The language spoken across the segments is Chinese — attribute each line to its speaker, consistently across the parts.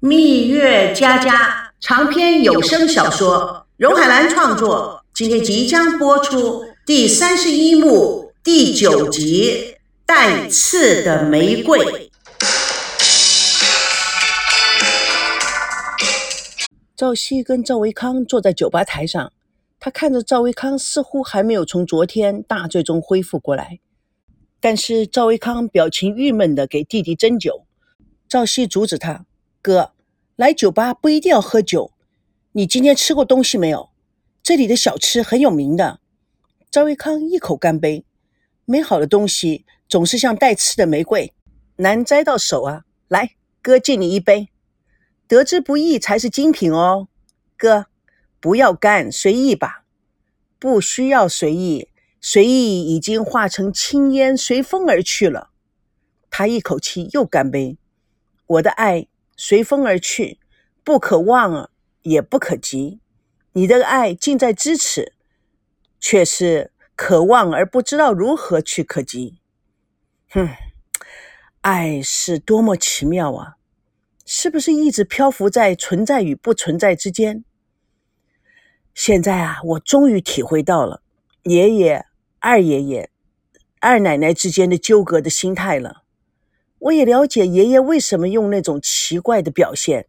Speaker 1: 蜜月佳佳长篇有声小说，荣海兰创作，今天即将播出第三十一幕第九集《带刺的玫瑰》。
Speaker 2: 赵熙跟赵维康坐在酒吧台上，他看着赵维康，似乎还没有从昨天大醉中恢复过来。但是赵维康表情郁闷的给弟弟斟酒，赵熙阻止他。哥，来酒吧不一定要喝酒。你今天吃过东西没有？这里的小吃很有名的。赵维康一口干杯。美好的东西总是像带刺的玫瑰，难摘到手啊！来，哥敬你一杯。得之不易才是精品哦。哥，不要干，随意吧。不需要随意，随意已经化成青烟，随风而去了。他一口气又干杯。我的爱。随风而去，不可望也不可及。你的爱近在咫尺，却是可望而不知道如何去可及。哼，爱是多么奇妙啊！是不是一直漂浮在存在与不存在之间？现在啊，我终于体会到了爷爷、二爷爷、二奶奶之间的纠葛的心态了。我也了解爷爷为什么用那种奇怪的表现，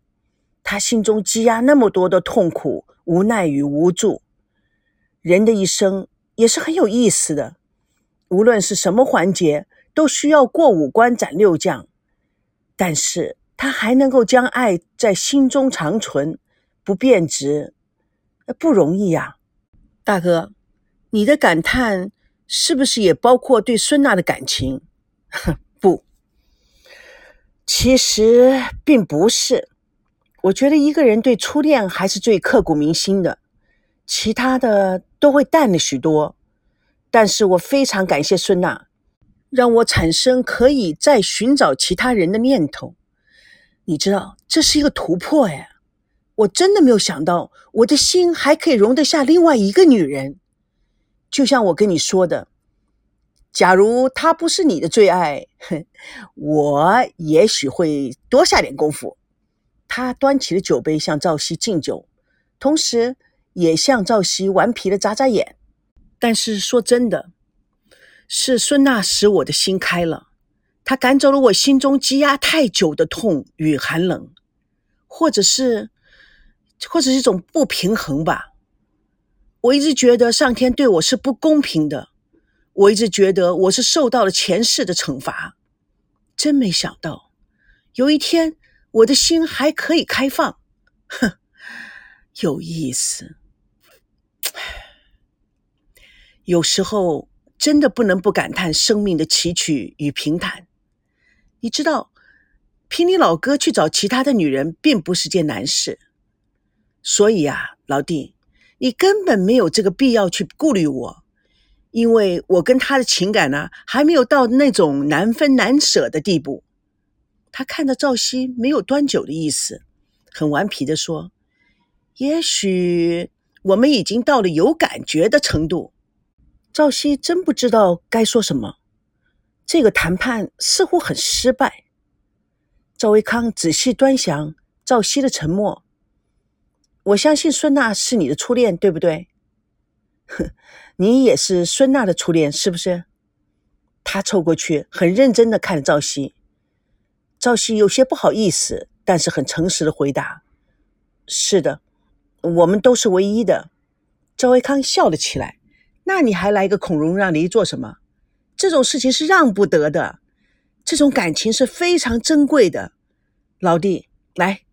Speaker 2: 他心中积压那么多的痛苦、无奈与无助。人的一生也是很有意思的，无论是什么环节，都需要过五关斩六将，但是他还能够将爱在心中长存，不变质，不容易呀。大哥，你的感叹是不是也包括对孙娜的感情？哼。其实并不是，我觉得一个人对初恋还是最刻骨铭心的，其他的都会淡了许多。但是我非常感谢孙娜，让我产生可以再寻找其他人的念头。你知道，这是一个突破哎！我真的没有想到，我的心还可以容得下另外一个女人。就像我跟你说的。假如他不是你的最爱，我也许会多下点功夫。他端起了酒杯向赵熙敬酒，同时也向赵熙顽皮的眨眨眼。但是说真的，是孙娜使我的心开了，她赶走了我心中积压太久的痛与寒冷，或者是，或者是一种不平衡吧。我一直觉得上天对我是不公平的。我一直觉得我是受到了前世的惩罚，真没想到，有一天我的心还可以开放，哼，有意思。有时候真的不能不感叹生命的崎岖与平坦。你知道，凭你老哥去找其他的女人，并不是件难事。所以啊，老弟，你根本没有这个必要去顾虑我。因为我跟他的情感呢，还没有到那种难分难舍的地步。他看着赵熙没有端酒的意思，很顽皮的说：“也许我们已经到了有感觉的程度。”赵熙真不知道该说什么。这个谈判似乎很失败。赵维康仔细端详赵熙的沉默。我相信孙娜是你的初恋，对不对？哼。你也是孙娜的初恋，是不是？他凑过去，很认真的看着赵熙。赵熙有些不好意思，但是很诚实的回答：“是的，我们都是唯一的。”赵维康笑了起来：“那你还来个孔融让梨做什么？这种事情是让不得的，这种感情是非常珍贵的。老弟，来，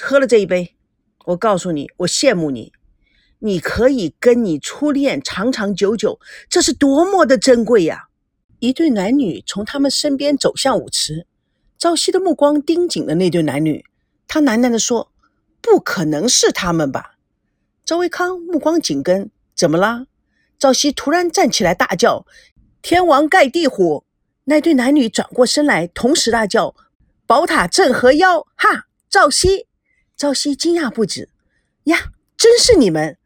Speaker 2: 喝了这一杯，我告诉你，我羡慕你。”你可以跟你初恋长长久久，这是多么的珍贵呀！一对男女从他们身边走向舞池，朝夕的目光盯紧了那对男女，他喃喃地说：“不可能是他们吧？”赵维康目光紧跟，怎么啦？赵熙突然站起来大叫：“天王盖地虎！”那对男女转过身来，同时大叫：“宝塔镇河妖！”哈！赵熙，赵熙惊讶不止：“呀，真是你们！”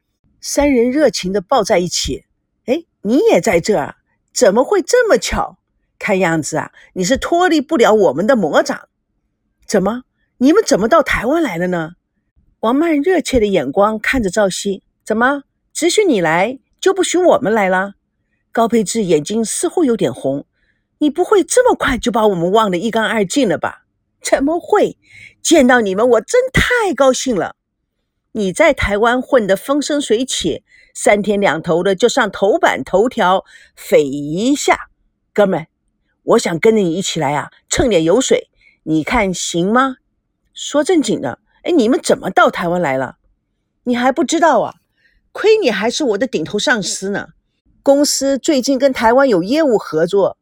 Speaker 2: 三人热情地抱在一起。哎，你也在这儿？怎么会这么巧？看样子啊，你是脱离不了我们的魔掌。怎么，你们怎么到台湾来了呢？王曼热切的眼光看着赵熙，怎么只许你来，就不许我们来了？高培志眼睛似乎有点红，你不会这么快就把我们忘得一干二净了吧？怎么会？见到你们我真太高兴了。你在台湾混得风生水起，三天两头的就上头版头条，匪夷一下，哥们，我想跟着你一起来啊，蹭点油水，你看行吗？说正经的。哎，你们怎么到台湾来了？你还不知道啊？亏你还是我的顶头上司呢。公司最近跟台湾有业务合作，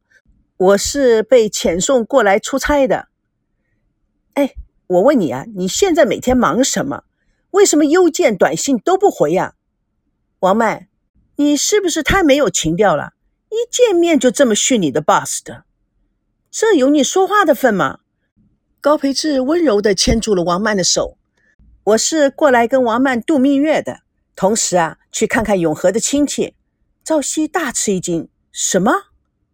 Speaker 2: 我是被遣送过来出差的。哎，我问你啊，你现在每天忙什么？为什么邮件、短信都不回呀？王曼，你是不是太没有情调了？一见面就这么训你的 boss 的，这有你说话的份吗？高培志温柔地牵住了王曼的手。我是过来跟王曼度蜜月的，同时啊，去看看永和的亲戚。赵熙大吃一惊：“什么？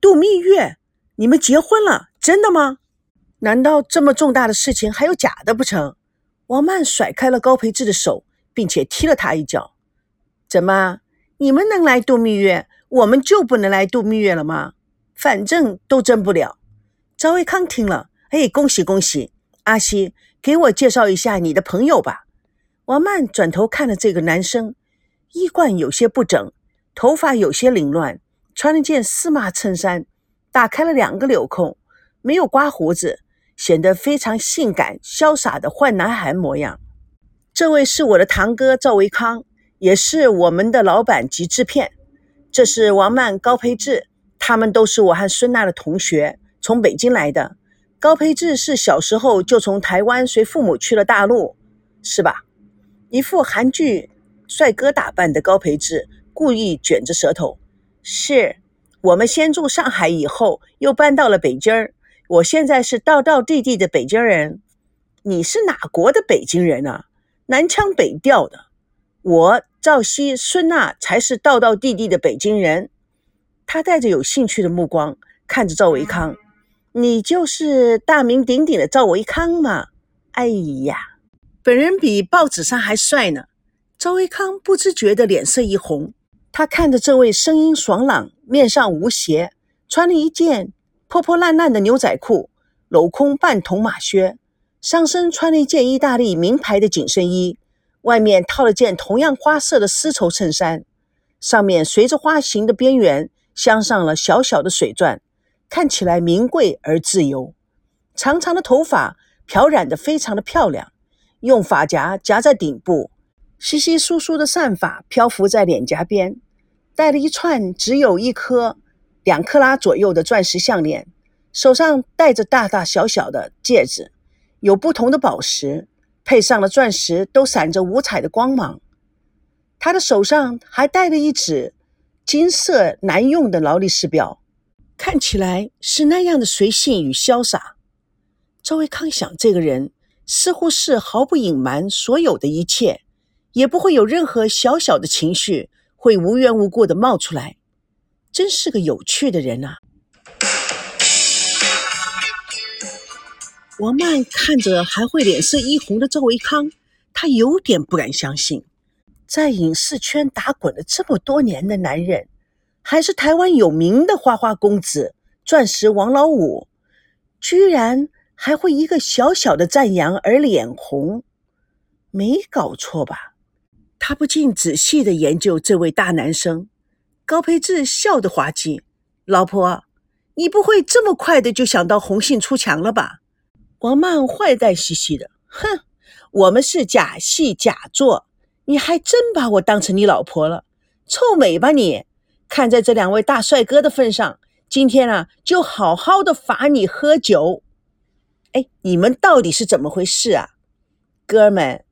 Speaker 2: 度蜜月？你们结婚了？真的吗？难道这么重大的事情还有假的不成？”王曼甩开了高培志的手，并且踢了他一脚：“怎么？你们能来度蜜月，我们就不能来度蜜月了吗？反正都争不了。”赵维康听了。嘿，恭喜恭喜！阿西，给我介绍一下你的朋友吧。王曼转头看了这个男生，衣冠有些不整，头发有些凌乱，穿了件丝麻衬衫，打开了两个纽扣，没有刮胡子，显得非常性感潇洒的坏男孩模样。这位是我的堂哥赵维康，也是我们的老板及制片。这是王曼、高培志，他们都是我和孙娜的同学，从北京来的。高培志是小时候就从台湾随父母去了大陆，是吧？一副韩剧帅哥打扮的高培志故意卷着舌头。是我们先住上海，以后又搬到了北京儿。我现在是道道地地的北京人。你是哪国的北京人啊？南腔北调的。我赵熙、孙娜才是道道地地的北京人。他带着有兴趣的目光看着赵维康。你就是大名鼎鼎的赵维康吗？哎呀，本人比报纸上还帅呢！赵维康不自觉的脸色一红，他看着这位声音爽朗、面上无邪、穿了一件破破烂烂的牛仔裤、镂空半筒马靴，上身穿了一件意大利名牌的紧身衣，外面套了件同样花色的丝绸衬衫，上面随着花型的边缘镶上了小小的水钻。看起来名贵而自由，长长的头发漂染得非常的漂亮，用发夹夹在顶部，稀稀疏疏的散发漂浮在脸颊边，戴了一串只有一颗两克拉左右的钻石项链，手上戴着大大小小的戒指，有不同的宝石，配上了钻石都闪着五彩的光芒。他的手上还戴了一只金色难用的劳力士表。看起来是那样的随性与潇洒。赵维康想，这个人似乎是毫不隐瞒所有的一切，也不会有任何小小的情绪会无缘无故的冒出来，真是个有趣的人啊！王曼看着还会脸色一红的赵维康，他有点不敢相信，在影视圈打滚了这么多年的男人。还是台湾有名的花花公子，钻石王老五，居然还会一个小小的赞扬而脸红，没搞错吧？他不禁仔细的研究这位大男生。高培志笑得滑稽：“老婆，你不会这么快的就想到红杏出墙了吧？”王曼坏蛋兮兮的：“哼，我们是假戏假做，你还真把我当成你老婆了，臭美吧你！”看在这两位大帅哥的份上，今天啊，就好好的罚你喝酒。哎，你们到底是怎么回事啊，哥们？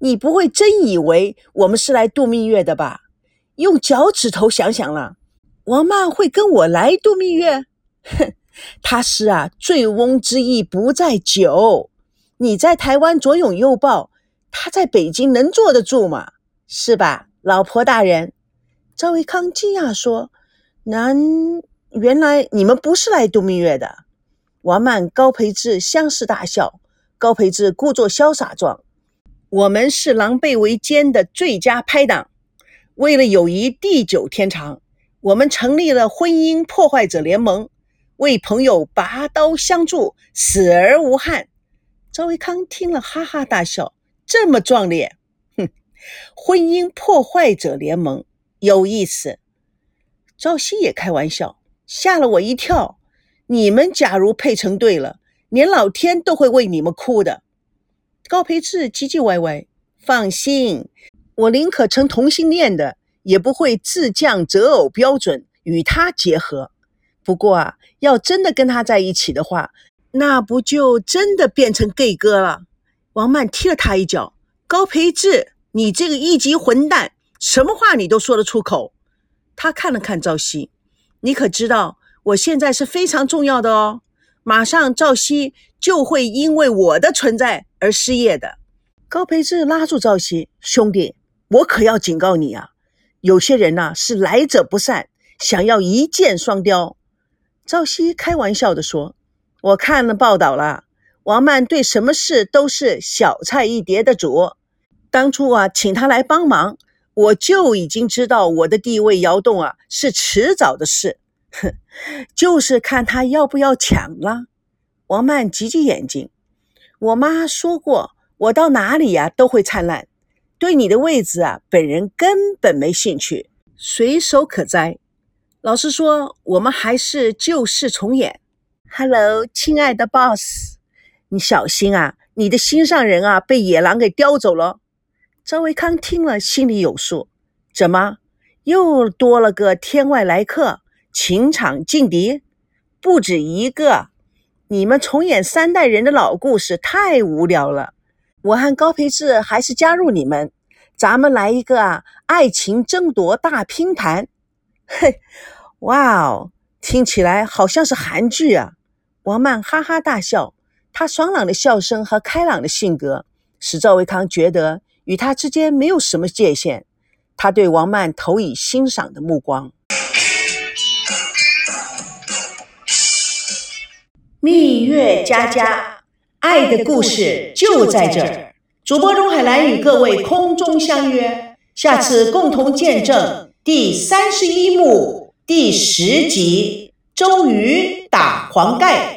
Speaker 2: 你不会真以为我们是来度蜜月的吧？用脚趾头想想了，王曼会跟我来度蜜月？哼，他是啊，醉翁之意不在酒。你在台湾左拥右抱，他在北京能坐得住吗？是吧，老婆大人？赵维康惊讶说：“难，原来你们不是来度蜜月的。”王曼、高培志相视大笑，高培志故作潇洒状：“我们是狼狈为奸的最佳拍档，为了友谊地久天长，我们成立了婚姻破坏者联盟，为朋友拔刀相助，死而无憾。”赵维康听了哈哈大笑：“这么壮烈，哼！婚姻破坏者联盟有意思。”赵熙也开玩笑，吓了我一跳。你们假如配成对了，连老天都会为你们哭的。高培志唧唧歪歪，放心，我宁可成同性恋的，也不会自降择偶标准与他结合。不过啊，要真的跟他在一起的话，那不就真的变成 gay 哥了？王曼踢了他一脚。高培志，你这个一级混蛋，什么话你都说得出口？他看了看赵熙，你可知道我现在是非常重要的哦。马上赵熙就会因为我的存在而失业的。高培志拉住赵熙，兄弟，我可要警告你啊！有些人呐是来者不善，想要一箭双雕。赵熙开玩笑的说：“我看了报道了，王曼对什么事都是小菜一碟的主。当初啊，请他来帮忙。”我就已经知道我的地位摇动啊，是迟早的事。哼，就是看他要不要抢了。王曼挤挤眼睛。我妈说过，我到哪里呀都会灿烂。对你的位置啊，本人根本没兴趣，随手可摘。老实说，我们还是旧事重演。Hello，亲爱的 boss，你小心啊，你的心上人啊被野狼给叼走了。赵维康听了，心里有数。怎么又多了个天外来客？情场劲敌不止一个。你们重演三代人的老故事太无聊了。我和高培志还是加入你们，咱们来一个爱情争夺大拼盘。嘿，哇哦，听起来好像是韩剧啊！王曼哈哈大笑，她爽朗的笑声和开朗的性格使赵维康觉得。与他之间没有什么界限，他对王曼投以欣赏的目光。蜜月佳佳，爱的故事就在这儿。主播钟海兰与各位空中相约，下次共同见证第三十一幕第十集：周瑜打黄盖。